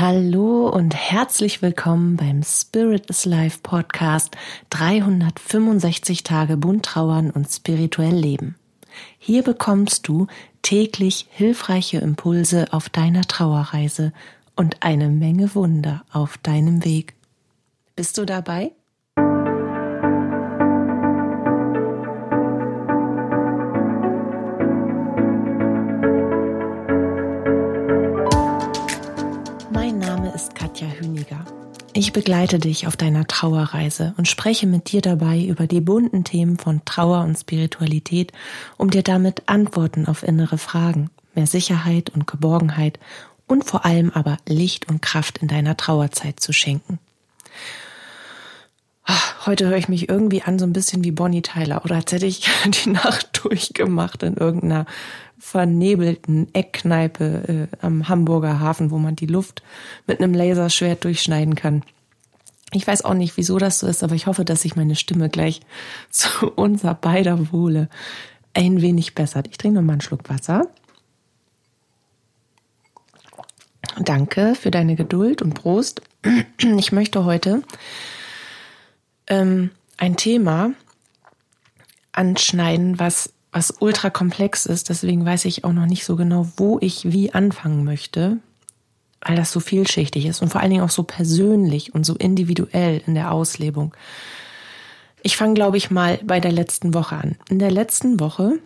Hallo und herzlich willkommen beim Spirit is Life Podcast 365 Tage bunt trauern und spirituell leben. Hier bekommst du täglich hilfreiche Impulse auf deiner Trauerreise und eine Menge Wunder auf deinem Weg. Bist du dabei? Ich begleite dich auf deiner Trauerreise und spreche mit dir dabei über die bunten Themen von Trauer und Spiritualität, um dir damit Antworten auf innere Fragen, mehr Sicherheit und Geborgenheit und vor allem aber Licht und Kraft in deiner Trauerzeit zu schenken. Ah, heute höre ich mich irgendwie an so ein bisschen wie Bonnie Tyler oder als hätte ich die Nacht durchgemacht in irgendeiner vernebelten Eckkneipe äh, am Hamburger Hafen, wo man die Luft mit einem Laserschwert durchschneiden kann. Ich weiß auch nicht, wieso das so ist, aber ich hoffe, dass sich meine Stimme gleich zu unser beider Wohle ein wenig bessert. Ich trinke noch mal einen Schluck Wasser. Danke für deine Geduld und Prost. Ich möchte heute ähm, ein Thema anschneiden, was was ultra komplex ist. Deswegen weiß ich auch noch nicht so genau, wo ich wie anfangen möchte, weil das so vielschichtig ist und vor allen Dingen auch so persönlich und so individuell in der Auslebung. Ich fange, glaube ich, mal bei der letzten Woche an. In der letzten Woche,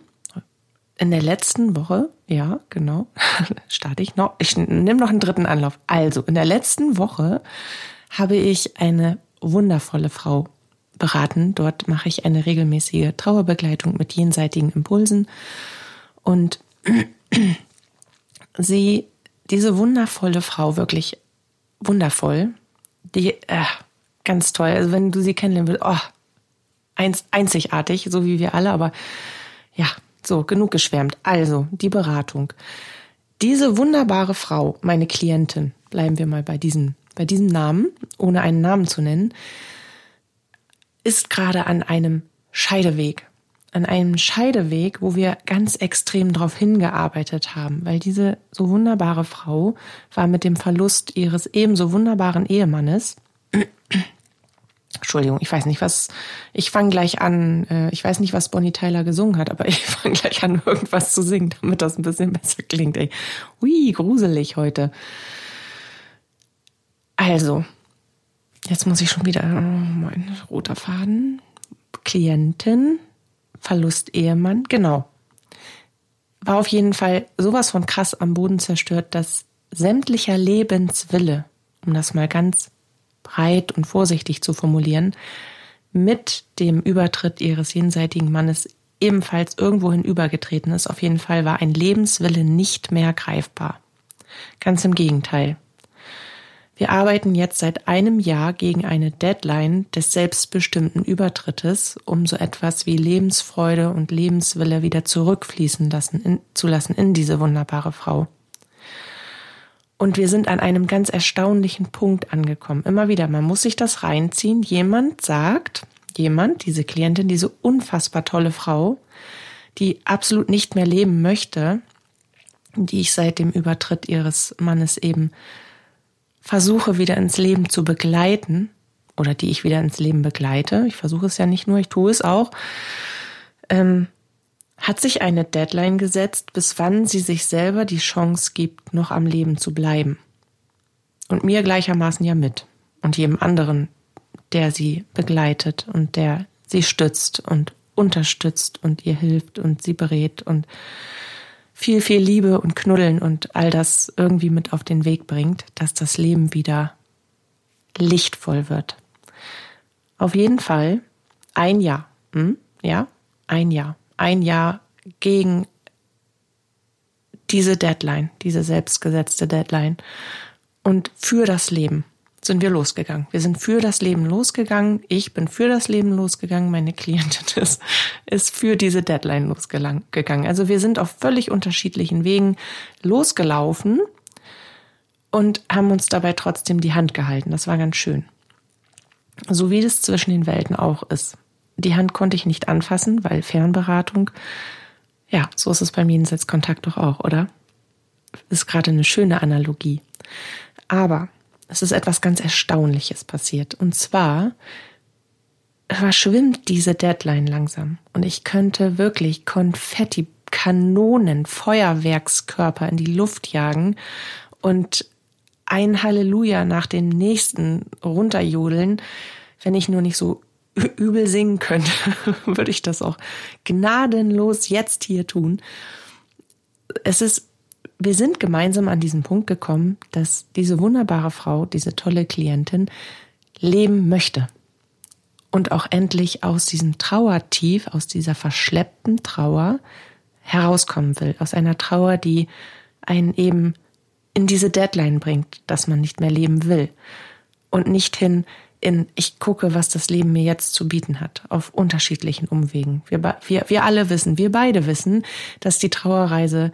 in der letzten Woche, ja, genau, starte ich noch, ich nehme noch einen dritten Anlauf. Also, in der letzten Woche habe ich eine wundervolle Frau beraten. Dort mache ich eine regelmäßige Trauerbegleitung mit jenseitigen Impulsen. Und sie, diese wundervolle Frau, wirklich wundervoll, die, äh, ganz toll. Also wenn du sie kennenlernen willst, oh, einzigartig, so wie wir alle, aber ja, so, genug geschwärmt. Also, die Beratung. Diese wunderbare Frau, meine Klientin, bleiben wir mal bei diesem, bei diesem Namen, ohne einen Namen zu nennen, ist gerade an einem Scheideweg. An einem Scheideweg, wo wir ganz extrem darauf hingearbeitet haben, weil diese so wunderbare Frau war mit dem Verlust ihres ebenso wunderbaren Ehemannes Entschuldigung, ich weiß nicht, was, ich fange gleich an, äh, ich weiß nicht, was Bonnie Tyler gesungen hat, aber ich fange gleich an, irgendwas zu singen, damit das ein bisschen besser klingt, ey. Ui, gruselig heute. Also, Jetzt muss ich schon wieder, oh, mein roter Faden. Klientin, Verlust Ehemann, genau. War auf jeden Fall sowas von krass am Boden zerstört, dass sämtlicher Lebenswille, um das mal ganz breit und vorsichtig zu formulieren, mit dem Übertritt ihres jenseitigen Mannes ebenfalls irgendwohin übergetreten ist. Auf jeden Fall war ein Lebenswille nicht mehr greifbar. Ganz im Gegenteil. Wir arbeiten jetzt seit einem Jahr gegen eine Deadline des selbstbestimmten Übertrittes, um so etwas wie Lebensfreude und Lebenswille wieder zurückfließen lassen, in, zu lassen in diese wunderbare Frau. Und wir sind an einem ganz erstaunlichen Punkt angekommen. Immer wieder, man muss sich das reinziehen. Jemand sagt, jemand, diese Klientin, diese unfassbar tolle Frau, die absolut nicht mehr leben möchte, die ich seit dem Übertritt ihres Mannes eben versuche wieder ins Leben zu begleiten oder die ich wieder ins Leben begleite, ich versuche es ja nicht nur, ich tue es auch, ähm, hat sich eine Deadline gesetzt, bis wann sie sich selber die Chance gibt, noch am Leben zu bleiben. Und mir gleichermaßen ja mit. Und jedem anderen, der sie begleitet und der sie stützt und unterstützt und ihr hilft und sie berät und viel, viel Liebe und Knuddeln und all das irgendwie mit auf den Weg bringt, dass das Leben wieder lichtvoll wird. Auf jeden Fall ein Jahr. Hm? Ja, ein Jahr. Ein Jahr gegen diese Deadline, diese selbstgesetzte Deadline und für das Leben sind wir losgegangen. Wir sind für das Leben losgegangen. Ich bin für das Leben losgegangen. Meine Klientin ist, ist für diese Deadline losgegangen. Also wir sind auf völlig unterschiedlichen Wegen losgelaufen und haben uns dabei trotzdem die Hand gehalten. Das war ganz schön. So wie das zwischen den Welten auch ist. Die Hand konnte ich nicht anfassen, weil Fernberatung, ja, so ist es beim Jenseitskontakt doch auch, oder? Ist gerade eine schöne Analogie. Aber es ist etwas ganz Erstaunliches passiert. Und zwar verschwimmt diese Deadline langsam. Und ich könnte wirklich Konfetti, Kanonen, Feuerwerkskörper in die Luft jagen und ein Halleluja nach dem nächsten runterjodeln. Wenn ich nur nicht so übel singen könnte, würde ich das auch gnadenlos jetzt hier tun. Es ist, wir sind gemeinsam an diesen Punkt gekommen, dass diese wunderbare Frau, diese tolle Klientin leben möchte. Und auch endlich aus diesem Trauertief, aus dieser verschleppten Trauer herauskommen will, aus einer Trauer, die einen eben in diese Deadline bringt, dass man nicht mehr leben will. Und nicht hin in ich gucke, was das Leben mir jetzt zu bieten hat, auf unterschiedlichen Umwegen. Wir, wir, wir alle wissen, wir beide wissen, dass die Trauerreise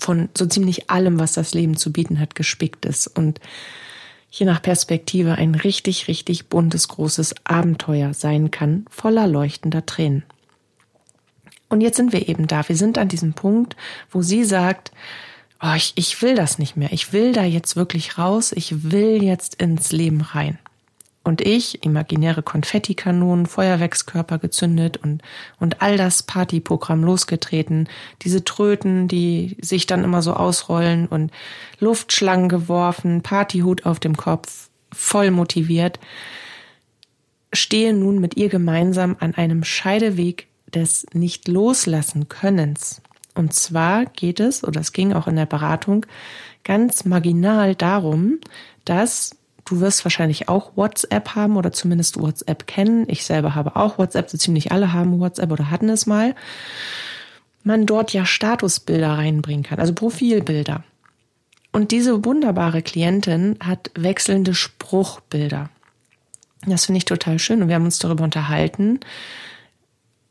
von so ziemlich allem, was das Leben zu bieten hat, gespickt ist und je nach Perspektive ein richtig, richtig buntes, großes Abenteuer sein kann, voller leuchtender Tränen. Und jetzt sind wir eben da. Wir sind an diesem Punkt, wo sie sagt, oh, ich, ich will das nicht mehr. Ich will da jetzt wirklich raus. Ich will jetzt ins Leben rein. Und ich, imaginäre Konfettikanonen, Feuerwerkskörper gezündet und, und all das Partyprogramm losgetreten, diese Tröten, die sich dann immer so ausrollen und Luftschlangen geworfen, Partyhut auf dem Kopf, voll motiviert, stehe nun mit ihr gemeinsam an einem Scheideweg des nicht loslassen Könnens. Und zwar geht es, oder es ging auch in der Beratung, ganz marginal darum, dass Du wirst wahrscheinlich auch WhatsApp haben oder zumindest WhatsApp kennen. Ich selber habe auch WhatsApp, so ziemlich alle haben WhatsApp oder hatten es mal. Man dort ja Statusbilder reinbringen kann, also Profilbilder. Und diese wunderbare Klientin hat wechselnde Spruchbilder. Das finde ich total schön und wir haben uns darüber unterhalten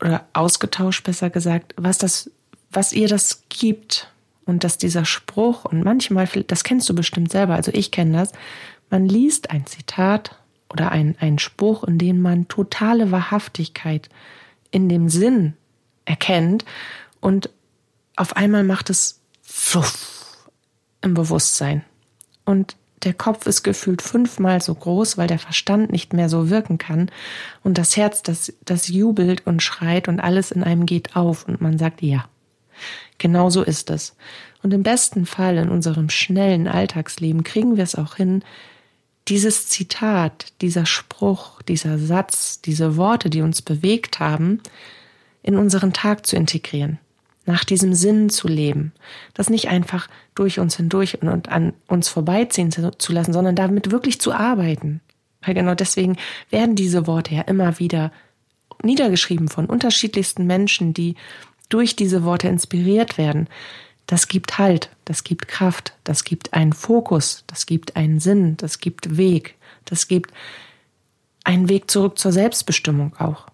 oder ausgetauscht, besser gesagt, was das, was ihr das gibt und dass dieser Spruch und manchmal, das kennst du bestimmt selber, also ich kenne das, man liest ein Zitat oder ein, ein Spruch, in dem man totale Wahrhaftigkeit in dem Sinn erkennt und auf einmal macht es im Bewusstsein. Und der Kopf ist gefühlt fünfmal so groß, weil der Verstand nicht mehr so wirken kann. Und das Herz, das, das jubelt und schreit und alles in einem geht auf und man sagt ja. Genau so ist es. Und im besten Fall in unserem schnellen Alltagsleben kriegen wir es auch hin, dieses Zitat, dieser Spruch, dieser Satz, diese Worte, die uns bewegt haben, in unseren Tag zu integrieren, nach diesem Sinn zu leben, das nicht einfach durch uns hindurch und an uns vorbeiziehen zu lassen, sondern damit wirklich zu arbeiten. Weil genau deswegen werden diese Worte ja immer wieder niedergeschrieben von unterschiedlichsten Menschen, die durch diese Worte inspiriert werden, das gibt Halt, das gibt Kraft, das gibt einen Fokus, das gibt einen Sinn, das gibt Weg, das gibt einen Weg zurück zur Selbstbestimmung auch.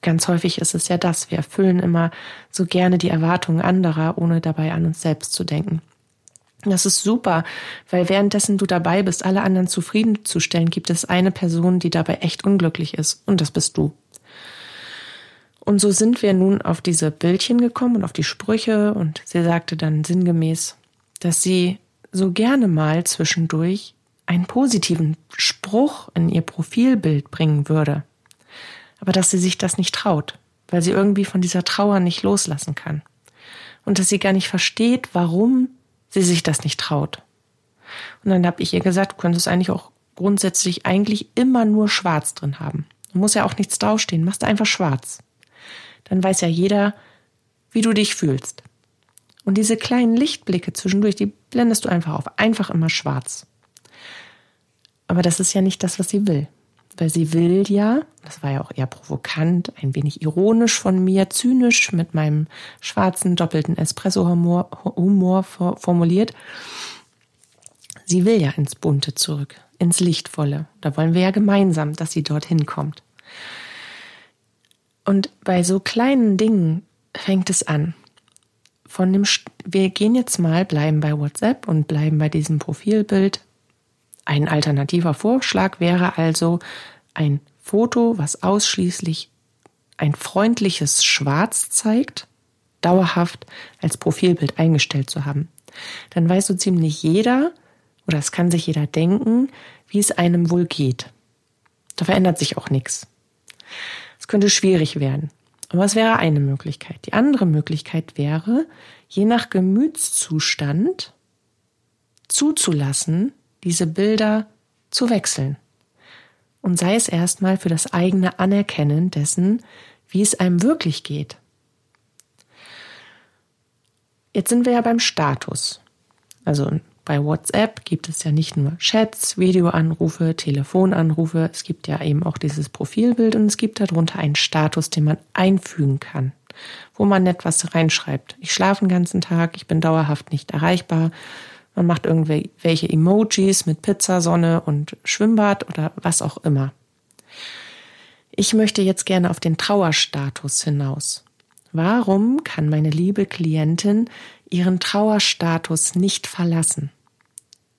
Ganz häufig ist es ja das, wir erfüllen immer so gerne die Erwartungen anderer, ohne dabei an uns selbst zu denken. Das ist super, weil währenddessen du dabei bist, alle anderen zufriedenzustellen, gibt es eine Person, die dabei echt unglücklich ist, und das bist du. Und so sind wir nun auf diese Bildchen gekommen und auf die Sprüche und sie sagte dann sinngemäß, dass sie so gerne mal zwischendurch einen positiven Spruch in ihr Profilbild bringen würde, aber dass sie sich das nicht traut, weil sie irgendwie von dieser Trauer nicht loslassen kann und dass sie gar nicht versteht, warum sie sich das nicht traut. Und dann habe ich ihr gesagt, du könntest eigentlich auch grundsätzlich eigentlich immer nur schwarz drin haben. Du musst ja auch nichts draufstehen, machst einfach schwarz dann weiß ja jeder, wie du dich fühlst. Und diese kleinen Lichtblicke zwischendurch, die blendest du einfach auf. Einfach immer schwarz. Aber das ist ja nicht das, was sie will. Weil sie will ja, das war ja auch eher provokant, ein wenig ironisch von mir, zynisch mit meinem schwarzen doppelten Espresso-Humor Humor formuliert. Sie will ja ins Bunte zurück, ins Lichtvolle. Da wollen wir ja gemeinsam, dass sie dorthin kommt. Und bei so kleinen Dingen fängt es an. Von dem, wir gehen jetzt mal, bleiben bei WhatsApp und bleiben bei diesem Profilbild. Ein alternativer Vorschlag wäre also ein Foto, was ausschließlich ein freundliches Schwarz zeigt, dauerhaft als Profilbild eingestellt zu haben. Dann weiß so ziemlich jeder, oder es kann sich jeder denken, wie es einem wohl geht. Da verändert sich auch nichts. Es könnte schwierig werden. Aber es wäre eine Möglichkeit. Die andere Möglichkeit wäre, je nach Gemütszustand zuzulassen, diese Bilder zu wechseln. Und sei es erstmal für das eigene Anerkennen dessen, wie es einem wirklich geht. Jetzt sind wir ja beim Status. Also bei WhatsApp gibt es ja nicht nur Chats, Videoanrufe, Telefonanrufe, es gibt ja eben auch dieses Profilbild und es gibt darunter einen Status, den man einfügen kann, wo man etwas reinschreibt. Ich schlafe den ganzen Tag, ich bin dauerhaft nicht erreichbar. Man macht irgendwelche Emojis mit Pizza, Sonne und Schwimmbad oder was auch immer. Ich möchte jetzt gerne auf den Trauerstatus hinaus. Warum kann meine liebe Klientin ihren Trauerstatus nicht verlassen?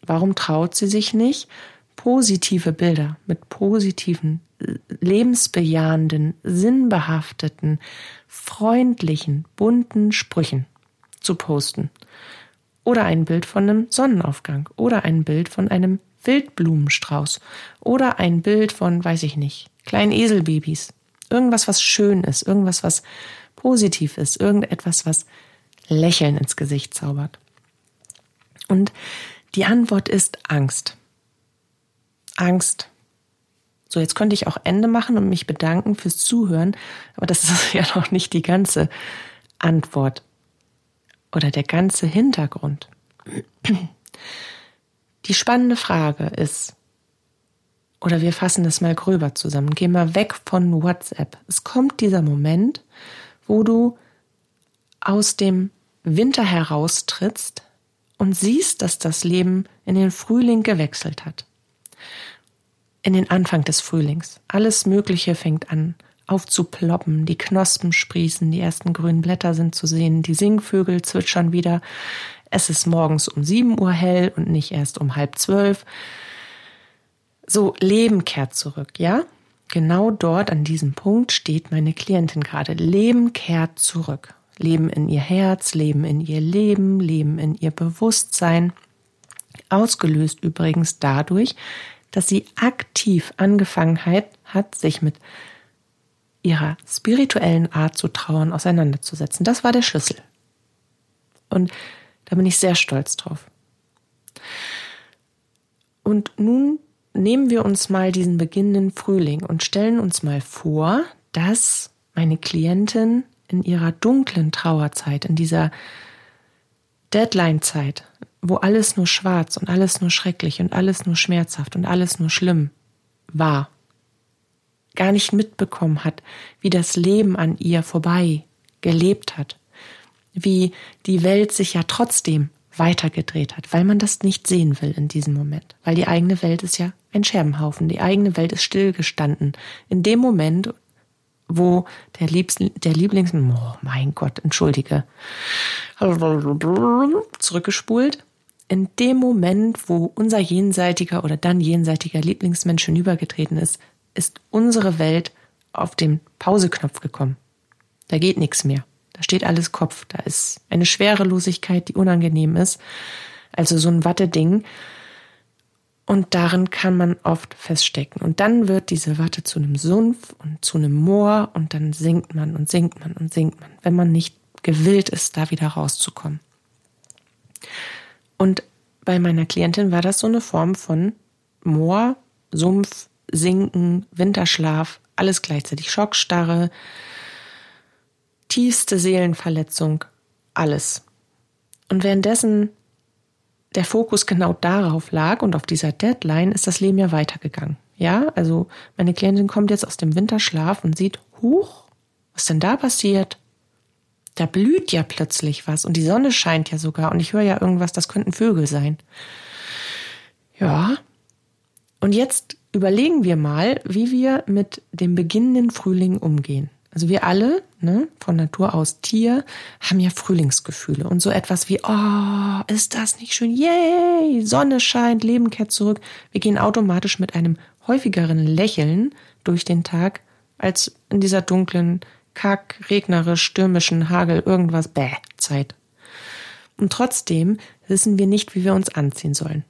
Warum traut sie sich nicht, positive Bilder mit positiven, lebensbejahenden, sinnbehafteten, freundlichen, bunten Sprüchen zu posten? Oder ein Bild von einem Sonnenaufgang oder ein Bild von einem Wildblumenstrauß oder ein Bild von, weiß ich nicht, kleinen Eselbabys. Irgendwas, was schön ist, irgendwas, was positiv ist, irgendetwas, was Lächeln ins Gesicht zaubert. Und die Antwort ist Angst. Angst. So, jetzt könnte ich auch Ende machen und mich bedanken fürs Zuhören, aber das ist ja noch nicht die ganze Antwort oder der ganze Hintergrund. Die spannende Frage ist, oder wir fassen das mal gröber zusammen, gehen mal weg von WhatsApp. Es kommt dieser Moment, wo du aus dem Winter heraustrittst und siehst, dass das Leben in den Frühling gewechselt hat. In den Anfang des Frühlings. Alles Mögliche fängt an aufzuploppen, die Knospen sprießen, die ersten grünen Blätter sind zu sehen, die Singvögel zwitschern wieder. Es ist morgens um sieben Uhr hell und nicht erst um halb zwölf. So, Leben kehrt zurück, ja? Genau dort an diesem Punkt steht meine Klientin gerade. Leben kehrt zurück. Leben in ihr Herz, Leben in ihr Leben, Leben in ihr Bewusstsein. Ausgelöst übrigens dadurch, dass sie aktiv angefangen hat, sich mit ihrer spirituellen Art zu trauern auseinanderzusetzen. Das war der Schlüssel. Und da bin ich sehr stolz drauf. Und nun nehmen wir uns mal diesen beginnenden Frühling und stellen uns mal vor, dass meine Klientin in ihrer dunklen Trauerzeit, in dieser Deadline-Zeit, wo alles nur schwarz und alles nur schrecklich und alles nur schmerzhaft und alles nur schlimm war, gar nicht mitbekommen hat, wie das Leben an ihr vorbei gelebt hat, wie die Welt sich ja trotzdem weitergedreht hat, weil man das nicht sehen will in diesem Moment, weil die eigene Welt ist ja ein Scherbenhaufen, die eigene Welt ist stillgestanden. In dem Moment, wo der, Liebs der Lieblings, oh mein Gott, entschuldige, zurückgespult, in dem Moment, wo unser jenseitiger oder dann jenseitiger Lieblingsmensch hinübergetreten ist, ist unsere Welt auf den Pauseknopf gekommen. Da geht nichts mehr. Da steht alles Kopf. Da ist eine Schwerelosigkeit, die unangenehm ist. Also so ein Watteding. Und darin kann man oft feststecken. Und dann wird diese Watte zu einem Sumpf und zu einem Moor und dann sinkt man und sinkt man und sinkt man, wenn man nicht gewillt ist, da wieder rauszukommen. Und bei meiner Klientin war das so eine Form von Moor, Sumpf, Sinken, Winterschlaf, alles gleichzeitig Schockstarre, tiefste Seelenverletzung, alles. Und währenddessen der Fokus genau darauf lag und auf dieser Deadline ist das Leben ja weitergegangen. Ja, also meine Klientin kommt jetzt aus dem Winterschlaf und sieht, huch, was denn da passiert? Da blüht ja plötzlich was und die Sonne scheint ja sogar und ich höre ja irgendwas, das könnten Vögel sein. Ja. Und jetzt überlegen wir mal, wie wir mit dem beginnenden Frühling umgehen. Also wir alle, ne, von Natur aus Tier, haben ja Frühlingsgefühle und so etwas wie, oh, ist das nicht schön? Yay, Sonne scheint, Leben kehrt zurück. Wir gehen automatisch mit einem häufigeren Lächeln durch den Tag als in dieser dunklen, kack, regnerisch, stürmischen, Hagel, irgendwas, bäh, Zeit. Und trotzdem wissen wir nicht, wie wir uns anziehen sollen.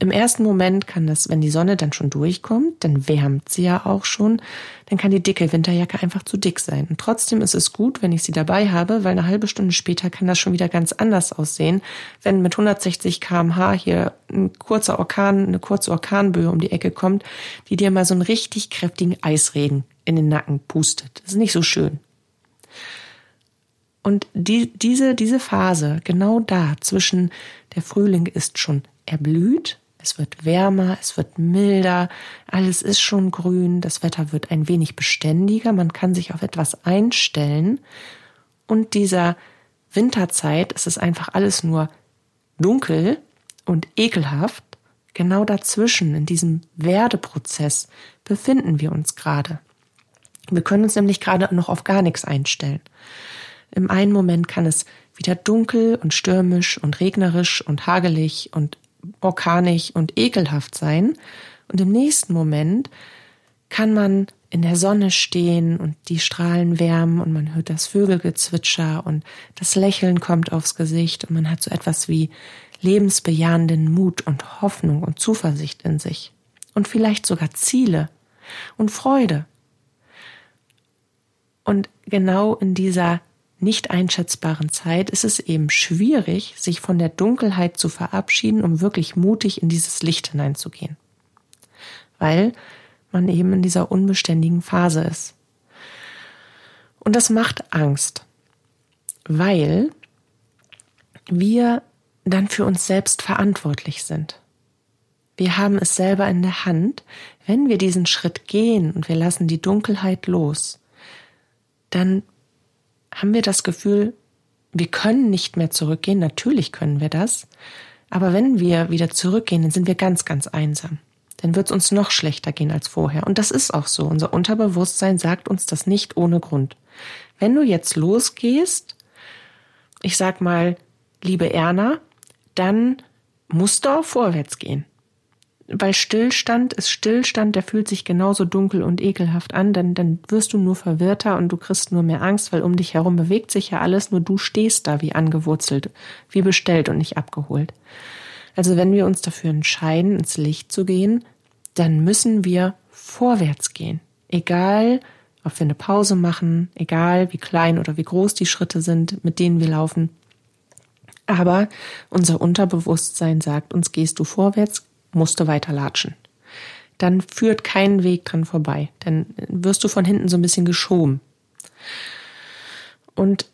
Im ersten Moment kann das, wenn die Sonne dann schon durchkommt, dann wärmt sie ja auch schon, dann kann die dicke Winterjacke einfach zu dick sein. Und trotzdem ist es gut, wenn ich sie dabei habe, weil eine halbe Stunde später kann das schon wieder ganz anders aussehen, wenn mit 160 kmh hier ein kurzer Orkan, eine kurze Orkanböe um die Ecke kommt, die dir mal so einen richtig kräftigen Eisregen in den Nacken pustet. Das ist nicht so schön. Und die, diese, diese Phase, genau da zwischen der Frühling ist schon erblüht es wird wärmer, es wird milder, alles ist schon grün, das Wetter wird ein wenig beständiger, man kann sich auf etwas einstellen. Und dieser Winterzeit es ist einfach alles nur dunkel und ekelhaft. Genau dazwischen, in diesem Werdeprozess, befinden wir uns gerade. Wir können uns nämlich gerade noch auf gar nichts einstellen. Im einen Moment kann es wieder dunkel und stürmisch und regnerisch und hagelig und orkanig und ekelhaft sein. Und im nächsten Moment kann man in der Sonne stehen und die Strahlen wärmen und man hört das Vögelgezwitscher und das Lächeln kommt aufs Gesicht und man hat so etwas wie lebensbejahenden Mut und Hoffnung und Zuversicht in sich und vielleicht sogar Ziele und Freude. Und genau in dieser nicht einschätzbaren Zeit ist es eben schwierig, sich von der Dunkelheit zu verabschieden, um wirklich mutig in dieses Licht hineinzugehen. Weil man eben in dieser unbeständigen Phase ist. Und das macht Angst, weil wir dann für uns selbst verantwortlich sind. Wir haben es selber in der Hand. Wenn wir diesen Schritt gehen und wir lassen die Dunkelheit los, dann haben wir das Gefühl, wir können nicht mehr zurückgehen. Natürlich können wir das. Aber wenn wir wieder zurückgehen, dann sind wir ganz, ganz einsam. Dann wird es uns noch schlechter gehen als vorher. Und das ist auch so. Unser Unterbewusstsein sagt uns das nicht ohne Grund. Wenn du jetzt losgehst, ich sag mal, liebe Erna, dann musst du auch vorwärts gehen weil Stillstand ist Stillstand, der fühlt sich genauso dunkel und ekelhaft an, denn dann wirst du nur verwirrter und du kriegst nur mehr Angst, weil um dich herum bewegt sich ja alles, nur du stehst da wie angewurzelt, wie bestellt und nicht abgeholt. Also wenn wir uns dafür entscheiden, ins Licht zu gehen, dann müssen wir vorwärts gehen. Egal, ob wir eine Pause machen, egal wie klein oder wie groß die Schritte sind, mit denen wir laufen. Aber unser Unterbewusstsein sagt uns, gehst du vorwärts, musst du weiter latschen. Dann führt kein Weg dran vorbei. Dann wirst du von hinten so ein bisschen geschoben. Und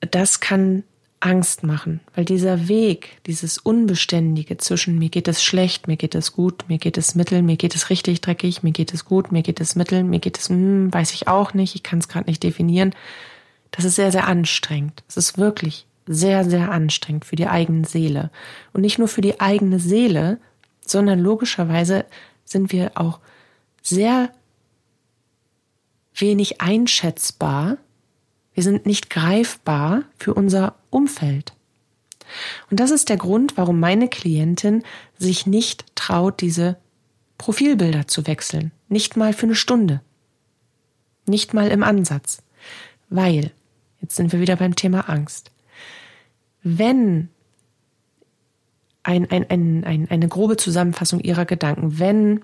das kann Angst machen, weil dieser Weg, dieses Unbeständige zwischen mir geht es schlecht, mir geht es gut, mir geht es mittel, mir geht es richtig dreckig, mir geht es gut, mir geht es mittel, mir geht es, hm, weiß ich auch nicht, ich kann es gerade nicht definieren. Das ist sehr, sehr anstrengend. Es ist wirklich sehr, sehr anstrengend für die eigene Seele. Und nicht nur für die eigene Seele, sondern logischerweise sind wir auch sehr wenig einschätzbar. Wir sind nicht greifbar für unser Umfeld. Und das ist der Grund, warum meine Klientin sich nicht traut, diese Profilbilder zu wechseln. Nicht mal für eine Stunde. Nicht mal im Ansatz. Weil, jetzt sind wir wieder beim Thema Angst wenn ein, ein, ein, ein, eine grobe Zusammenfassung ihrer Gedanken, wenn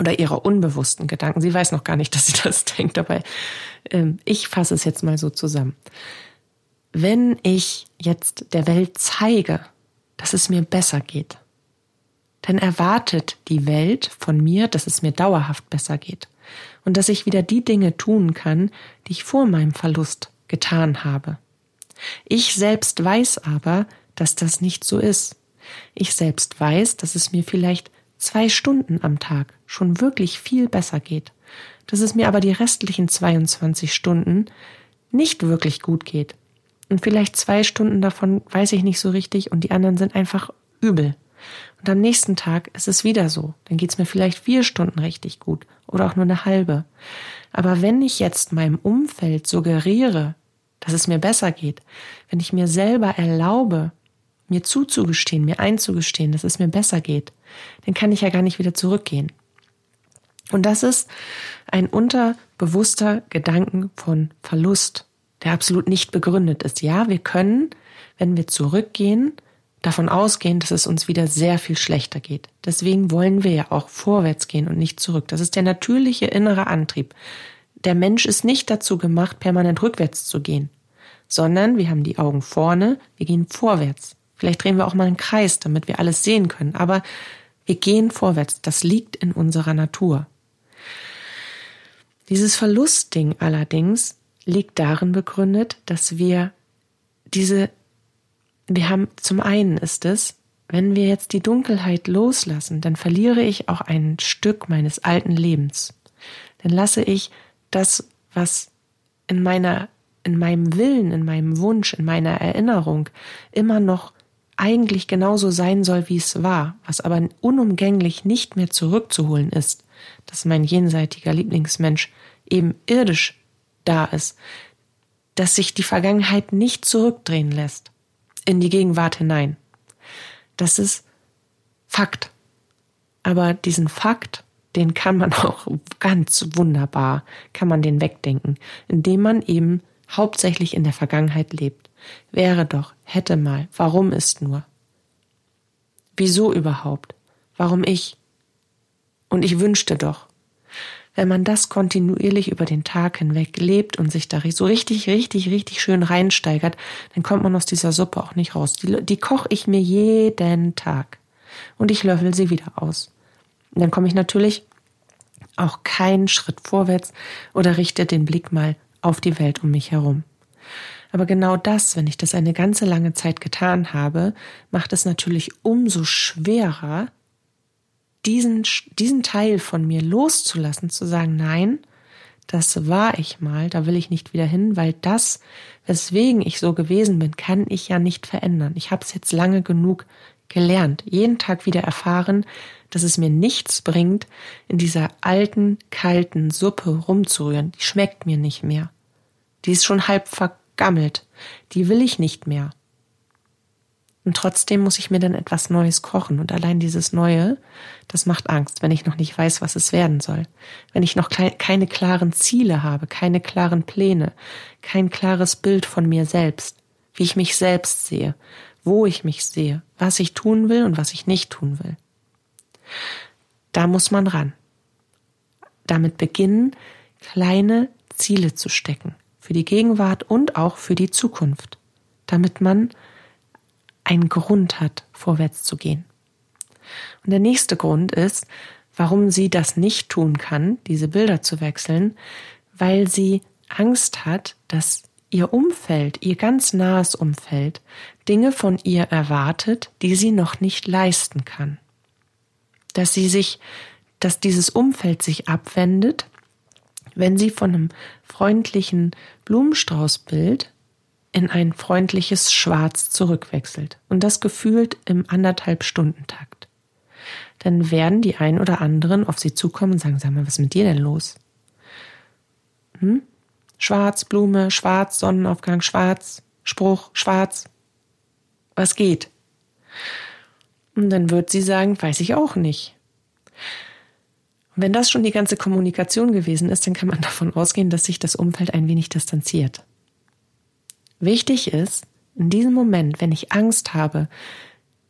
oder ihrer unbewussten Gedanken, sie weiß noch gar nicht, dass sie das denkt, aber ähm, ich fasse es jetzt mal so zusammen. Wenn ich jetzt der Welt zeige, dass es mir besser geht, dann erwartet die Welt von mir, dass es mir dauerhaft besser geht und dass ich wieder die Dinge tun kann, die ich vor meinem Verlust getan habe. Ich selbst weiß aber, dass das nicht so ist. Ich selbst weiß, dass es mir vielleicht zwei Stunden am Tag schon wirklich viel besser geht, dass es mir aber die restlichen 22 Stunden nicht wirklich gut geht. Und vielleicht zwei Stunden davon weiß ich nicht so richtig und die anderen sind einfach übel. Und am nächsten Tag ist es wieder so. Dann geht's mir vielleicht vier Stunden richtig gut oder auch nur eine halbe. Aber wenn ich jetzt meinem Umfeld suggeriere, dass es mir besser geht, wenn ich mir selber erlaube, mir zuzugestehen, mir einzugestehen, dass es mir besser geht, dann kann ich ja gar nicht wieder zurückgehen. Und das ist ein unterbewusster Gedanken von Verlust, der absolut nicht begründet ist. Ja, wir können, wenn wir zurückgehen, davon ausgehen, dass es uns wieder sehr viel schlechter geht. Deswegen wollen wir ja auch vorwärts gehen und nicht zurück. Das ist der natürliche innere Antrieb. Der Mensch ist nicht dazu gemacht, permanent rückwärts zu gehen, sondern wir haben die Augen vorne, wir gehen vorwärts. Vielleicht drehen wir auch mal einen Kreis, damit wir alles sehen können, aber wir gehen vorwärts. Das liegt in unserer Natur. Dieses Verlustding allerdings liegt darin begründet, dass wir diese, wir haben zum einen ist es, wenn wir jetzt die Dunkelheit loslassen, dann verliere ich auch ein Stück meines alten Lebens. Dann lasse ich das, was in meiner, in meinem Willen, in meinem Wunsch, in meiner Erinnerung immer noch eigentlich genauso sein soll, wie es war, was aber unumgänglich nicht mehr zurückzuholen ist, dass mein jenseitiger Lieblingsmensch eben irdisch da ist, dass sich die Vergangenheit nicht zurückdrehen lässt in die Gegenwart hinein. Das ist Fakt. Aber diesen Fakt, den kann man auch ganz wunderbar, kann man den wegdenken, indem man eben hauptsächlich in der Vergangenheit lebt. Wäre doch, hätte mal, warum ist nur? Wieso überhaupt? Warum ich? Und ich wünschte doch. Wenn man das kontinuierlich über den Tag hinweg lebt und sich da so richtig, richtig, richtig schön reinsteigert, dann kommt man aus dieser Suppe auch nicht raus. Die, die koche ich mir jeden Tag. Und ich löffel sie wieder aus. Und dann komme ich natürlich auch keinen Schritt vorwärts oder richte den Blick mal auf die Welt um mich herum. Aber genau das, wenn ich das eine ganze lange Zeit getan habe, macht es natürlich umso schwerer, diesen, diesen Teil von mir loszulassen, zu sagen, nein, das war ich mal, da will ich nicht wieder hin, weil das, weswegen ich so gewesen bin, kann ich ja nicht verändern. Ich habe es jetzt lange genug gelernt, jeden Tag wieder erfahren, dass es mir nichts bringt, in dieser alten, kalten Suppe rumzurühren. Die schmeckt mir nicht mehr. Die ist schon halb ver gammelt. Die will ich nicht mehr. Und trotzdem muss ich mir dann etwas Neues kochen. Und allein dieses Neue, das macht Angst, wenn ich noch nicht weiß, was es werden soll. Wenn ich noch keine klaren Ziele habe, keine klaren Pläne, kein klares Bild von mir selbst, wie ich mich selbst sehe, wo ich mich sehe, was ich tun will und was ich nicht tun will. Da muss man ran. Damit beginnen, kleine Ziele zu stecken für die Gegenwart und auch für die Zukunft, damit man einen Grund hat, vorwärts zu gehen. Und der nächste Grund ist, warum sie das nicht tun kann, diese Bilder zu wechseln, weil sie Angst hat, dass ihr Umfeld, ihr ganz nahes Umfeld, Dinge von ihr erwartet, die sie noch nicht leisten kann. Dass sie sich, dass dieses Umfeld sich abwendet wenn sie von einem freundlichen Blumenstraußbild in ein freundliches Schwarz zurückwechselt und das gefühlt im anderthalb Stunden Takt. Dann werden die ein oder anderen auf sie zukommen und sagen, sag mal, was ist mit dir denn los? Hm? Schwarz, Blume, schwarz, Sonnenaufgang, schwarz, Spruch, schwarz. Was geht? Und dann wird sie sagen, weiß ich auch nicht. Wenn das schon die ganze Kommunikation gewesen ist, dann kann man davon ausgehen, dass sich das Umfeld ein wenig distanziert. Wichtig ist, in diesem Moment, wenn ich Angst habe,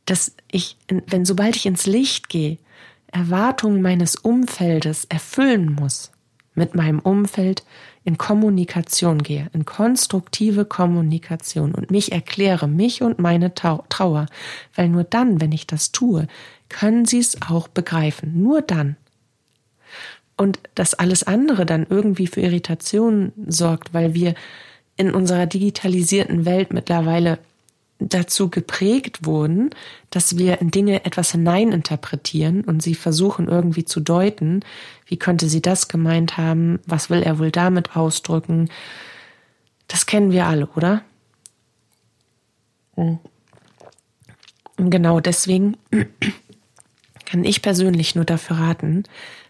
dass ich, wenn sobald ich ins Licht gehe, Erwartungen meines Umfeldes erfüllen muss, mit meinem Umfeld in Kommunikation gehe, in konstruktive Kommunikation und mich erkläre, mich und meine Trauer, weil nur dann, wenn ich das tue, können sie es auch begreifen. Nur dann und dass alles andere dann irgendwie für Irritation sorgt, weil wir in unserer digitalisierten Welt mittlerweile dazu geprägt wurden, dass wir in Dinge etwas hineininterpretieren und sie versuchen irgendwie zu deuten, wie könnte sie das gemeint haben, was will er wohl damit ausdrücken. Das kennen wir alle, oder? Und genau deswegen kann ich persönlich nur dafür raten,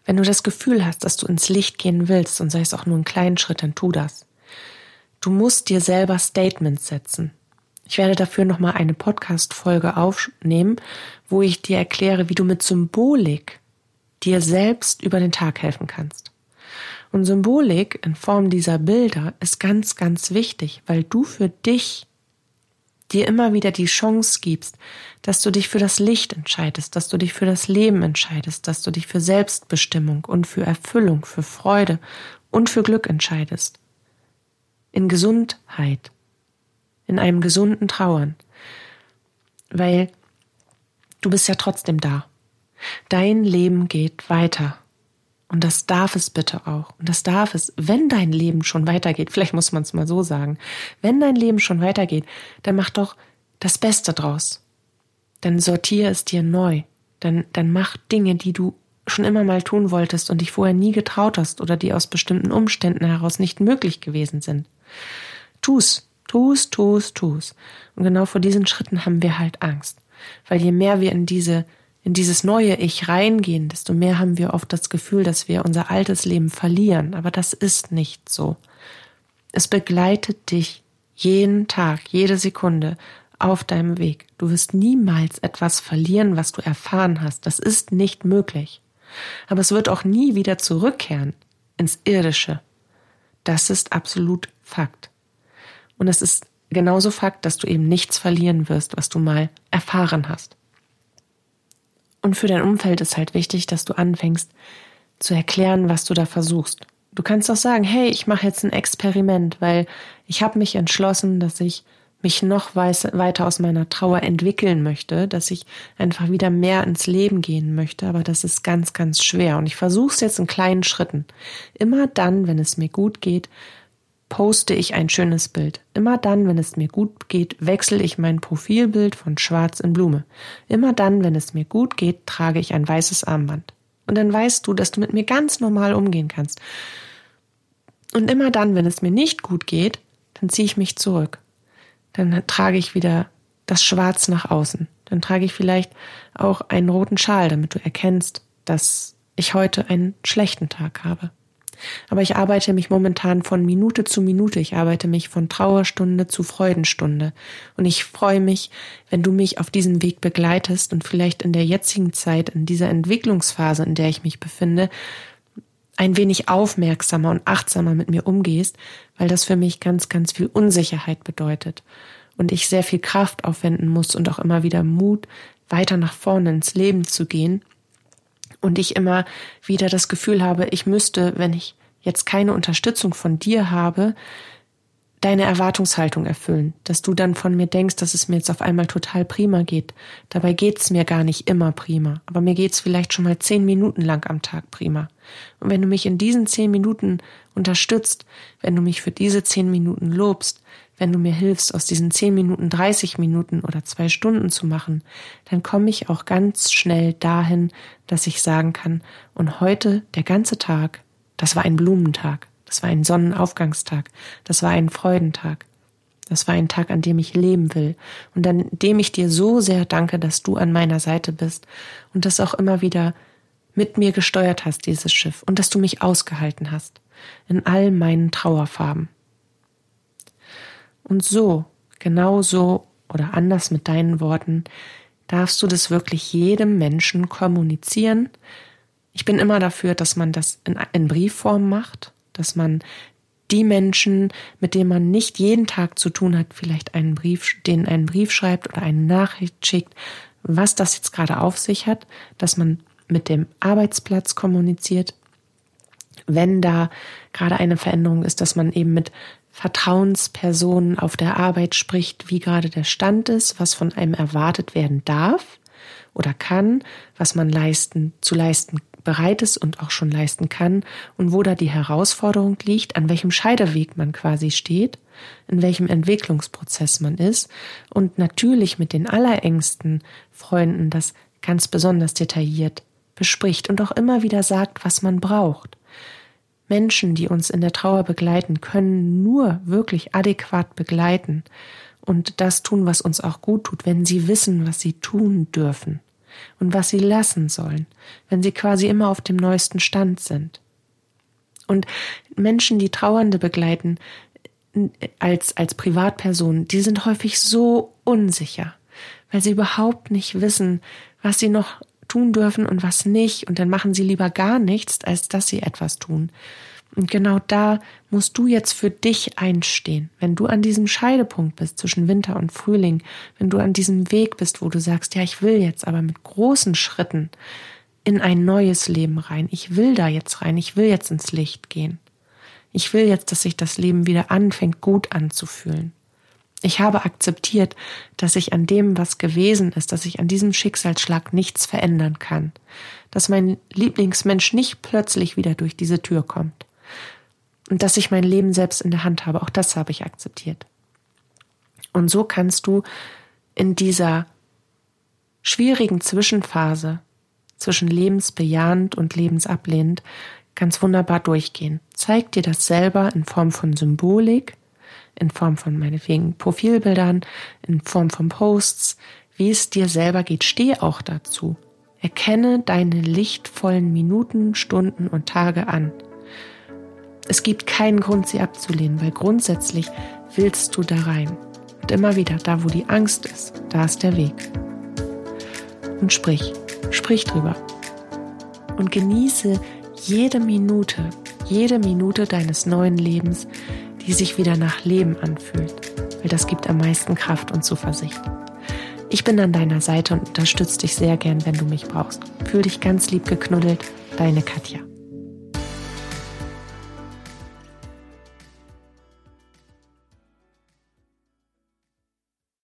wenn du das Gefühl hast, dass du ins Licht gehen willst und sei es auch nur einen kleinen Schritt, dann tu das. Du musst dir selber Statements setzen. Ich werde dafür nochmal eine Podcast-Folge aufnehmen, wo ich dir erkläre, wie du mit Symbolik dir selbst über den Tag helfen kannst. Und Symbolik in Form dieser Bilder ist ganz, ganz wichtig, weil du für dich dir immer wieder die Chance gibst, dass du dich für das Licht entscheidest, dass du dich für das Leben entscheidest, dass du dich für Selbstbestimmung und für Erfüllung, für Freude und für Glück entscheidest. In Gesundheit, in einem gesunden Trauern, weil du bist ja trotzdem da. Dein Leben geht weiter. Und das darf es bitte auch. Und das darf es, wenn dein Leben schon weitergeht, vielleicht muss man es mal so sagen, wenn dein Leben schon weitergeht, dann mach doch das Beste draus. Dann sortiere es dir neu. Dann, dann mach Dinge, die du schon immer mal tun wolltest und dich vorher nie getraut hast oder die aus bestimmten Umständen heraus nicht möglich gewesen sind. Tu's, tu's, tu's, tu's. Und genau vor diesen Schritten haben wir halt Angst. Weil je mehr wir in diese in dieses neue Ich reingehen, desto mehr haben wir oft das Gefühl, dass wir unser altes Leben verlieren. Aber das ist nicht so. Es begleitet dich jeden Tag, jede Sekunde auf deinem Weg. Du wirst niemals etwas verlieren, was du erfahren hast. Das ist nicht möglich. Aber es wird auch nie wieder zurückkehren ins Irdische. Das ist absolut Fakt. Und es ist genauso Fakt, dass du eben nichts verlieren wirst, was du mal erfahren hast. Und für dein Umfeld ist halt wichtig, dass du anfängst zu erklären, was du da versuchst. Du kannst auch sagen, hey, ich mache jetzt ein Experiment, weil ich habe mich entschlossen, dass ich mich noch weiter aus meiner Trauer entwickeln möchte, dass ich einfach wieder mehr ins Leben gehen möchte, aber das ist ganz, ganz schwer. Und ich versuche es jetzt in kleinen Schritten. Immer dann, wenn es mir gut geht, poste ich ein schönes Bild. Immer dann, wenn es mir gut geht, wechsle ich mein Profilbild von Schwarz in Blume. Immer dann, wenn es mir gut geht, trage ich ein weißes Armband. Und dann weißt du, dass du mit mir ganz normal umgehen kannst. Und immer dann, wenn es mir nicht gut geht, dann ziehe ich mich zurück. Dann trage ich wieder das Schwarz nach außen. Dann trage ich vielleicht auch einen roten Schal, damit du erkennst, dass ich heute einen schlechten Tag habe. Aber ich arbeite mich momentan von Minute zu Minute. Ich arbeite mich von Trauerstunde zu Freudenstunde. Und ich freue mich, wenn du mich auf diesem Weg begleitest und vielleicht in der jetzigen Zeit, in dieser Entwicklungsphase, in der ich mich befinde, ein wenig aufmerksamer und achtsamer mit mir umgehst, weil das für mich ganz, ganz viel Unsicherheit bedeutet und ich sehr viel Kraft aufwenden muss und auch immer wieder Mut, weiter nach vorne ins Leben zu gehen und ich immer wieder das Gefühl habe, ich müsste, wenn ich jetzt keine Unterstützung von dir habe, deine Erwartungshaltung erfüllen, dass du dann von mir denkst, dass es mir jetzt auf einmal total prima geht. Dabei geht's mir gar nicht immer prima, aber mir geht's vielleicht schon mal zehn Minuten lang am Tag prima. Und wenn du mich in diesen zehn Minuten unterstützt, wenn du mich für diese zehn Minuten lobst, wenn du mir hilfst, aus diesen zehn Minuten 30 Minuten oder zwei Stunden zu machen, dann komme ich auch ganz schnell dahin, dass ich sagen kann, und heute der ganze Tag, das war ein Blumentag, das war ein Sonnenaufgangstag, das war ein Freudentag. Das war ein Tag, an dem ich leben will und an dem ich dir so sehr danke, dass du an meiner Seite bist und das auch immer wieder mit mir gesteuert hast, dieses Schiff, und dass du mich ausgehalten hast in all meinen Trauerfarben. Und so, genau so oder anders mit deinen Worten, darfst du das wirklich jedem Menschen kommunizieren. Ich bin immer dafür, dass man das in, in Briefform macht, dass man die Menschen, mit denen man nicht jeden Tag zu tun hat, vielleicht einen Brief, denen einen Brief schreibt oder eine Nachricht schickt, was das jetzt gerade auf sich hat, dass man mit dem Arbeitsplatz kommuniziert, wenn da gerade eine Veränderung ist, dass man eben mit Vertrauenspersonen auf der Arbeit spricht, wie gerade der Stand ist, was von einem erwartet werden darf oder kann, was man leisten, zu leisten bereit ist und auch schon leisten kann und wo da die Herausforderung liegt, an welchem Scheideweg man quasi steht, in welchem Entwicklungsprozess man ist und natürlich mit den allerengsten Freunden das ganz besonders detailliert bespricht und auch immer wieder sagt, was man braucht. Menschen, die uns in der Trauer begleiten, können nur wirklich adäquat begleiten und das tun, was uns auch gut tut, wenn sie wissen, was sie tun dürfen und was sie lassen sollen, wenn sie quasi immer auf dem neuesten Stand sind. Und Menschen, die Trauernde begleiten, als, als Privatpersonen, die sind häufig so unsicher, weil sie überhaupt nicht wissen, was sie noch tun dürfen und was nicht, und dann machen sie lieber gar nichts, als dass sie etwas tun. Und genau da musst du jetzt für dich einstehen. Wenn du an diesem Scheidepunkt bist zwischen Winter und Frühling, wenn du an diesem Weg bist, wo du sagst, ja, ich will jetzt aber mit großen Schritten in ein neues Leben rein. Ich will da jetzt rein. Ich will jetzt ins Licht gehen. Ich will jetzt, dass sich das Leben wieder anfängt, gut anzufühlen. Ich habe akzeptiert, dass ich an dem, was gewesen ist, dass ich an diesem Schicksalsschlag nichts verändern kann, dass mein Lieblingsmensch nicht plötzlich wieder durch diese Tür kommt und dass ich mein Leben selbst in der Hand habe. Auch das habe ich akzeptiert. Und so kannst du in dieser schwierigen Zwischenphase zwischen lebensbejahend und lebensablehnend ganz wunderbar durchgehen. Zeig dir das selber in Form von Symbolik, in Form von meinetwegen Profilbildern, in Form von Posts, wie es dir selber geht. Steh auch dazu. Erkenne deine lichtvollen Minuten, Stunden und Tage an. Es gibt keinen Grund, sie abzulehnen, weil grundsätzlich willst du da rein. Und immer wieder, da wo die Angst ist, da ist der Weg. Und sprich, sprich drüber. Und genieße jede Minute, jede Minute deines neuen Lebens, die sich wieder nach Leben anfühlt, weil das gibt am meisten Kraft und Zuversicht. Ich bin an deiner Seite und unterstütze dich sehr gern, wenn du mich brauchst. Fühl dich ganz lieb geknuddelt, deine Katja.